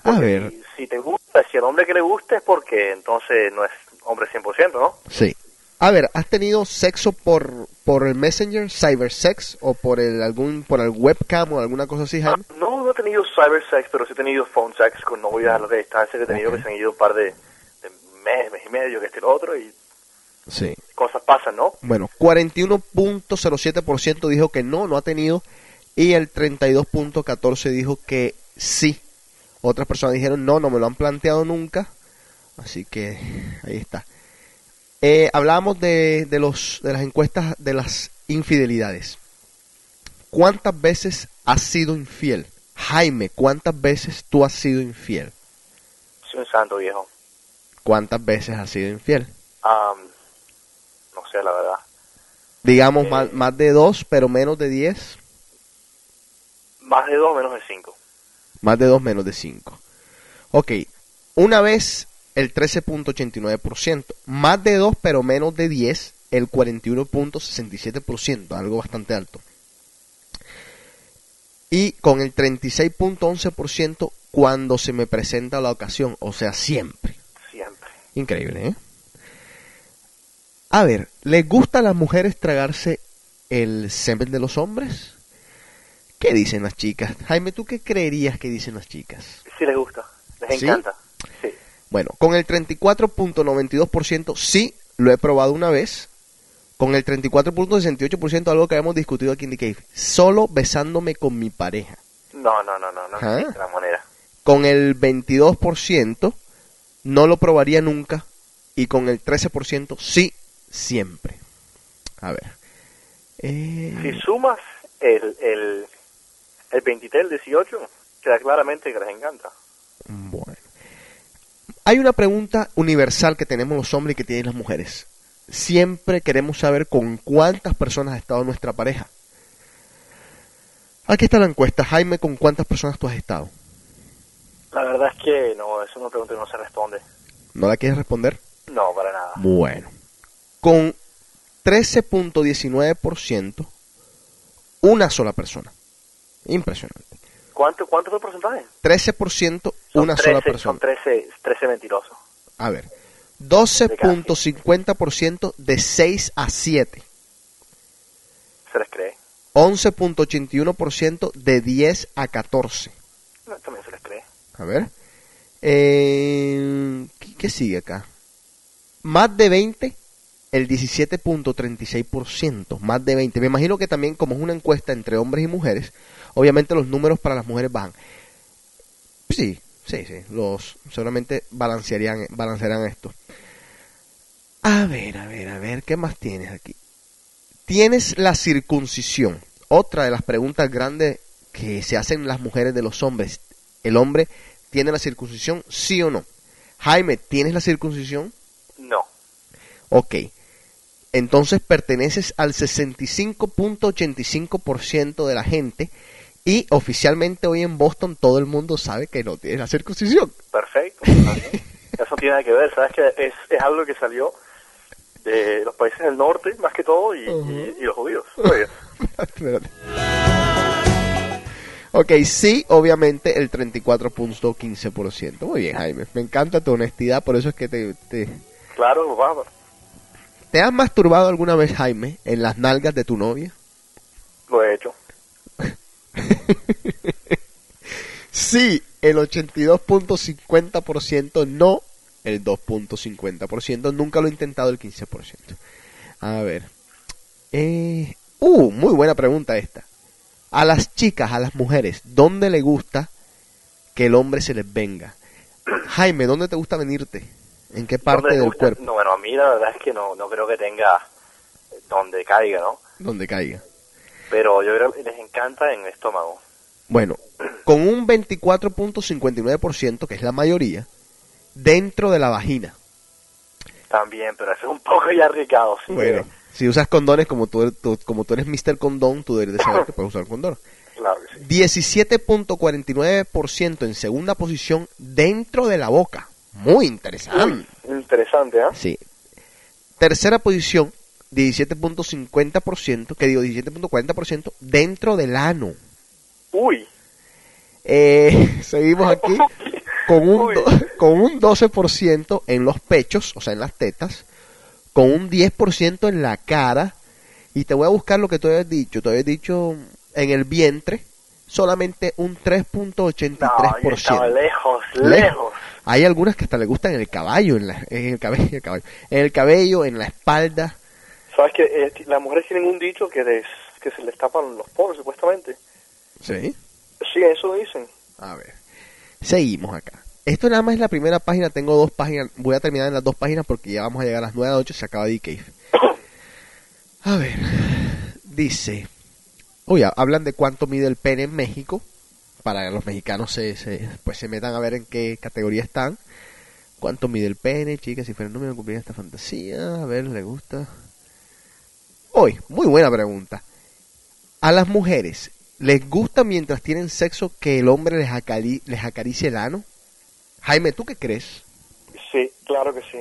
A Porque ver, Si, si te gusta, si al hombre que le gusta es porque entonces no es hombre 100%, ¿no? sí. A ver, ¿has tenido sexo por, por el Messenger, cybersex, o por el algún, por el webcam o alguna cosa así, Jaime? No, no he tenido cybersex, pero sí he tenido phone sex con novias a larga distancia que he tenido que se han ido un par de, de mes, mes y medio, que este y lo otro, y Sí. cosas pasan, ¿no? Bueno, 41.07% dijo que no, no ha tenido, y el 32.14% dijo que sí. Otras personas dijeron no, no me lo han planteado nunca, así que ahí está. Eh, hablábamos de, de, los, de las encuestas de las infidelidades. ¿Cuántas veces has sido infiel? Jaime, ¿cuántas veces tú has sido infiel? Soy un santo viejo. ¿Cuántas veces has sido infiel? No sé, la verdad. Digamos Eh. más, más de dos, pero menos de diez. Más de dos, menos de cinco. Más de 2 menos de 5. Ok, una vez el 13.89%. Más de 2 pero menos de 10, el 41.67%, algo bastante alto. Y con el 36.11% cuando se me presenta la ocasión, o sea, siempre. Siempre. Increíble, ¿eh? A ver, ¿les gusta a las mujeres tragarse el semen de los hombres? ¿Qué dicen las chicas? Jaime, ¿tú qué creerías que dicen las chicas? Sí les gusta. Les ¿Sí? encanta. Sí. Bueno, con el 34.92% sí, lo he probado una vez. Con el 34.68%, algo que habíamos discutido aquí en The Cave, solo besándome con mi pareja. No, no, no, no, no Ajá. existe la manera. Con el 22% no lo probaría nunca. Y con el 13% sí, siempre. A ver. Eh, Si sumas el, el, el 23, el 18, queda claramente que les encanta. Bueno. Hay una pregunta universal que tenemos los hombres y que tienen las mujeres. Siempre queremos saber con cuántas personas ha estado nuestra pareja. Aquí está la encuesta. Jaime, ¿con cuántas personas tú has estado? La verdad es que no, es una pregunta que no se responde. ¿No la quieres responder? No, para nada. Bueno. Con 13.19%, una sola persona. Impresionante. ¿Cuánto, ¿Cuánto fue el porcentaje? 13%, Son una 13, sola persona. Son 13, 13 mentirosos. A ver. 12.50% de 6 a 7. Se les cree. 11.81% de 10 a 14. No, también se les cree. A ver. Eh, ¿qué, qué sigue acá? Más de 20, el 17.36%. Más de 20. Me imagino que también, como es una encuesta entre hombres y mujeres, obviamente los números para las mujeres bajan. Sí, sí, sí. Los seguramente balancearían, balancearán esto. A ver, a ver, a ver, ¿qué más tienes aquí? Tienes la circuncisión. Otra de las preguntas grandes que se hacen las mujeres de los hombres. ¿El hombre tiene la circuncisión, sí o no? Jaime, ¿tienes la circuncisión? No. Ok. Entonces perteneces al 65.85% de la gente y oficialmente hoy en Boston todo el mundo sabe que no tienes la circuncisión. Perfecto. Eso tiene que ver. Sabes que es, es algo que salió de los países del norte, más que todo, y, y- y los judíos. Espérate. Ok, sí, obviamente el 34.15%. Muy bien, Jaime. Me encanta tu honestidad, por eso es que te, te, claro, vamos. ¿Te has masturbado alguna vez, Jaime, en las nalgas de tu novia? Lo he hecho. Sí, el 82.50%, no el 2.50%, nunca lo he intentado el 15%. A ver. Eh, uh, muy buena pregunta esta. A las chicas, a las mujeres, ¿dónde le gusta que el hombre se les venga? Jaime, ¿dónde te gusta venirte? ¿En qué parte ¿Dónde les del gusta? cuerpo? No, bueno, a mí la verdad es que no, no creo que tenga donde caiga, ¿no? Donde caiga. Pero yo creo que les encanta en el estómago. Bueno, con un 24.59%, que es la mayoría, dentro de la vagina. También, pero eso es un poco ya arriesgado, sí. Bueno, si usas condones como tú, tú- como tú eres Mr. Condón, tú debes de saber que puedes usar condón. Claro sí. 17.49% en segunda posición dentro de la boca. Muy interesante. Interesante, ¿ah? Sí. Tercera posición, 17.50%, que digo 17.40% dentro del ano. Uy, Eh, seguimos aquí con un, do- con un 12% en los pechos, o sea, en las tetas, con un 10% en la cara, y te voy a buscar lo que tú habías dicho, tú habías dicho en el vientre, solamente un no, yo estaba 3.83%. lejos, Lejos. lejos. Hay algunas que hasta le gustan en el caballo, en, la- en el cabello, en el caballo, en el cabello, en la espalda. ¿Sabes que eh, las mujeres tienen un dicho que, des- que se les tapan los poros, supuestamente? Sí. Sí, eso dicen. A ver. Seguimos acá. Esto nada más es la primera página. Tengo dos páginas. Voy a terminar en las dos páginas porque ya vamos a llegar a las 9 de la noche. Se acaba de Cave. A ver. Dice. Oye, hablan de cuánto mide el pene en México. Para que los mexicanos se, se- pues se metan a ver en qué categoría están. ¿Cuánto mide el pene, chicas? Si fuera el número, cumpliría esta fantasía. A ver, ¿le gusta? Hoy, muy buena pregunta. A las mujeres, ¿les gusta mientras tienen sexo que el hombre les, acari- les acaricie el ano? Jaime, ¿tú qué crees? Sí, claro que sí.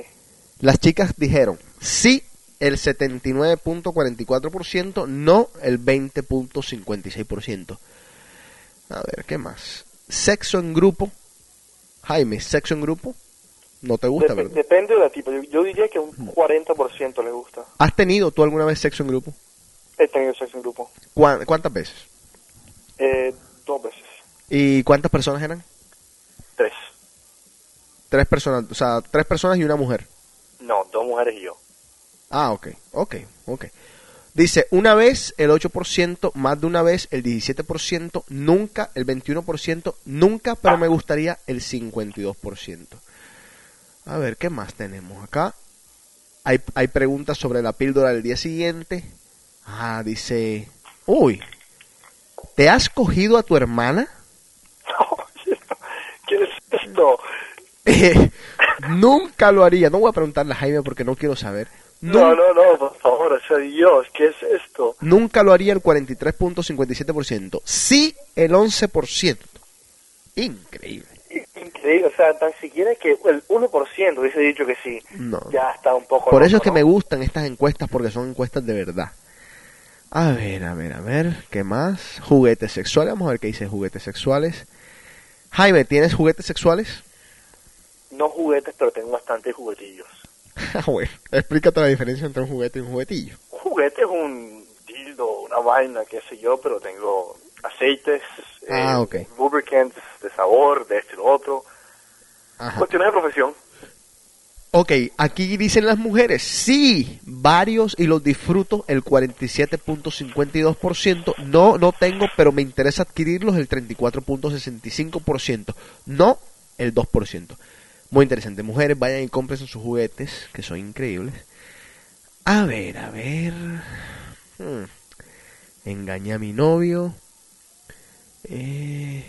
Las chicas dijeron sí el 79.44%, no el 20.56%. A ver, ¿qué más? Sexo en grupo. Jaime, sexo en grupo. No te gusta, Dep- ¿verdad? depende de la tipo. Yo, yo diría que un 40% les gusta. ¿Has tenido tú alguna vez sexo en grupo? He tenido sexo en grupo. ¿Cuán- ¿Cuántas veces? Eh, dos veces. ¿Y cuántas personas eran? Tres. Tres personas, o sea, tres personas y una mujer. No, dos mujeres y yo. Ah, ok, ok, ok. Dice, una vez el 8%, más de una vez el 17%, nunca el 21%, nunca, pero me gustaría el 52%. A ver, ¿qué más tenemos acá? Hay, hay preguntas sobre la píldora del día siguiente. Ah, dice, uy, ¿te has cogido a tu hermana? ¿Qué es esto? Eh, nunca lo haría. No voy a preguntarle a Jaime porque no quiero saber. No, no, no, por favor, o sea, Dios, ¿qué es esto? Nunca lo haría el 43.57%. Sí, el 11%. Increíble. O sea, tan siquiera que el 1% hubiese dicho que sí. No. Ya está un poco... Por eso es que ¿no? me gustan estas encuestas porque son encuestas de verdad. A ver, a ver, a ver, ¿qué más? Juguetes sexuales, vamos a ver qué dice juguetes sexuales. Jaime, ¿tienes juguetes sexuales? No juguetes, pero tengo bastantes juguetillos. Ah, bueno, explícate la diferencia entre un juguete y un juguetillo. Un juguete es un dildo, una vaina, qué sé yo, pero tengo aceites, Ah, eh, ok. lubricants de sabor, de este y lo otro. Ajá. Cuestiones de profesión. Ok, aquí dicen las mujeres, sí, varios y los disfruto, el 47.52%. No, no tengo, pero me interesa adquirirlos, el 34.65%. No, el 2%. Muy interesante. Mujeres, vayan y compren sus juguetes, que son increíbles. A ver, a ver. Hmm. Engañé a mi novio. Eh,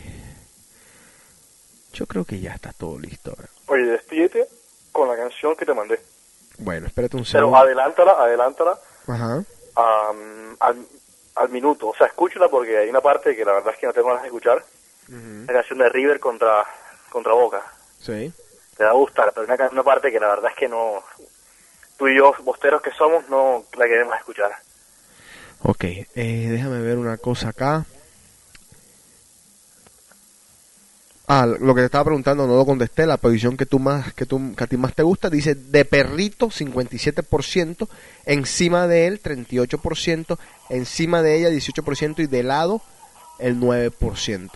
Yo creo que ya está todo listo ahora. Oye, despídete con la canción que te mandé. Bueno, espérate un Pero segundo. adelántala, adelántala Ajá. al, al minuto. O sea, escúchala porque hay una parte que la verdad es que no tengo ganas de escuchar. La canción de River contra, contra Boca. Sí. Te va a gustar, pero hay una parte que la verdad es que no... Tú y yo, bosteros que somos, no la queremos escuchar. Ok, eh, déjame ver una cosa acá. Ah, lo que te estaba preguntando no lo contesté. La posición que tú más, que tú, que a ti más te gusta, dice de perrito 57%, encima de él 38%, encima de ella 18% y de lado el 9%.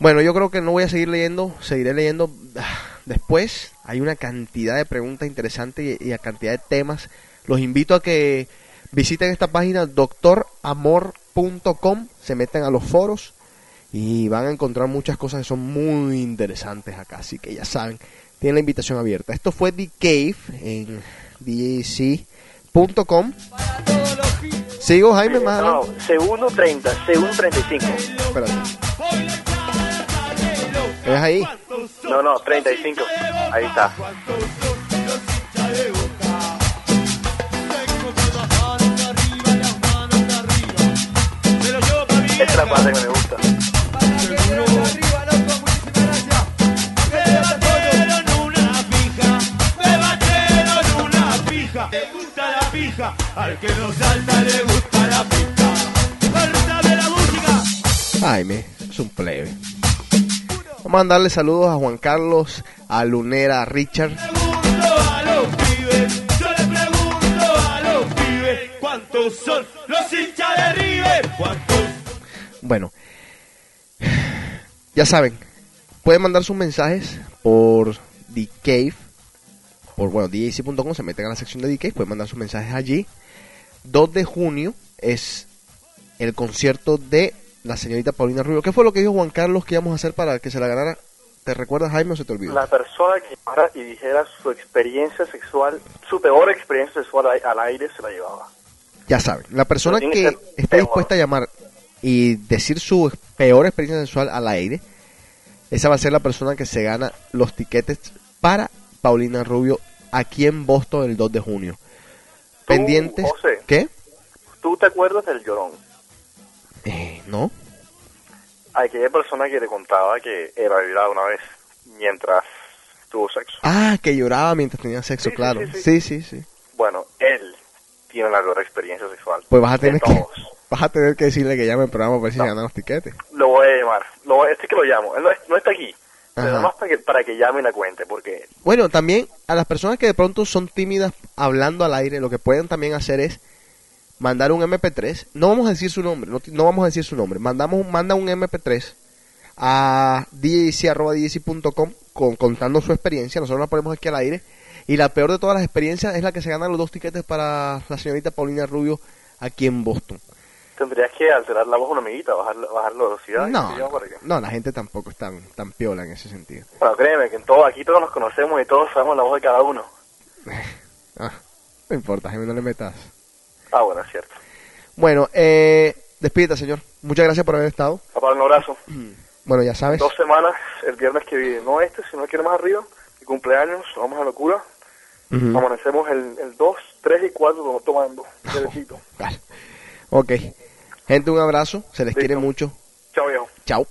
Bueno, yo creo que no voy a seguir leyendo, seguiré leyendo ah, después. Hay una cantidad de preguntas interesantes y, a cantidad de temas. Los invito a que visiten esta página doctoramor.com, se meten a los foros y van a encontrar muchas cosas que son muy interesantes acá. Así que ya saben, tienen la invitación abierta. Esto fue The Cave en djc.com. Sigo, Jaime, más No, adelante. segundo 30, segundo 35. Espérate. ¿Es ahí? No, no, 35. Ahí está. Esta es la parte que me gusta. Al que no salta le gusta la pista. Córtame la música. Jaime, es un plebe. Vamos a mandarle saludos a Juan Carlos, a Lunera, a Richard. Pregunto a los pibes, yo le pregunto a los pibes, ¿cuántos son los hinchas de River? ¿Cuántos Bueno, ya saben, pueden mandar sus mensajes por The Cave, por bueno, DJC.com, se meten a la sección de The Cave, pueden mandar sus mensajes allí. 2 de junio es el concierto de la señorita Paulina Rubio. ¿Qué fue lo que dijo Juan Carlos que íbamos a hacer para que se la ganara? ¿Te recuerdas, Jaime, o se te olvidó? La persona que llamara y dijera su experiencia sexual, su peor experiencia sexual al aire, se la llevaba. Ya saben, la persona que que esté dispuesta a llamar y decir su peor experiencia sexual al aire, esa va a ser la persona que se gana los tiquetes para Paulina Rubio aquí en Boston el 2 de junio. Pendientes. José. ¿Qué? ¿Tú te acuerdas del llorón? Eh, no. Aquella persona que te contaba que era violada una vez mientras tuvo sexo. Ah, que lloraba mientras tenía sexo, Sí, claro. sí, Sí, sí. sí, sí. Bueno, él tiene la peor experiencia sexual. Pues vas a tener que vas a tener que decirle que llame al programa para ver si No. se ganan los tiquetes. Lo voy a llamar. Lo voy- este que lo llamo. Él no, no está aquí. Pero Ajá. nada más para que, para que llame la cuente. Porque Bueno, también a las personas que de pronto son tímidas hablando al aire, lo que pueden también hacer es mandar un MP3. No vamos a decir su nombre, no, no vamos a decir su nombre. Mandamos, manda un MP3 a djc.com con, contando su experiencia. Nosotros la ponemos aquí al aire. Y la peor de todas las experiencias es la que se ganan los dos tiquetes para la señorita Paulina Rubio aquí en Boston. Tendrías que alterar la voz una amiguita, bajar, bajar la velocidad. y No, para que- no, la gente tampoco es tan, tan piola en ese sentido. Bueno, créeme que en todo, aquí todos nos conocemos y todos sabemos la voz de cada uno. Ah, no importa, Jaime, no le metas. Ah, bueno, es cierto. Bueno, eh, despídete, señor. Muchas gracias por haber estado. Papá, un abrazo. Bueno, ya sabes. Dos semanas, el viernes que viene, no este, sino el que viene más arriba, mi cumpleaños, vamos a locura. Amanecemos el, el 2, 3 y 4 tomando, derechito. Vale. Ok. Gente, un abrazo. Se les Listo. quiere mucho. Chao, viejo. Chao.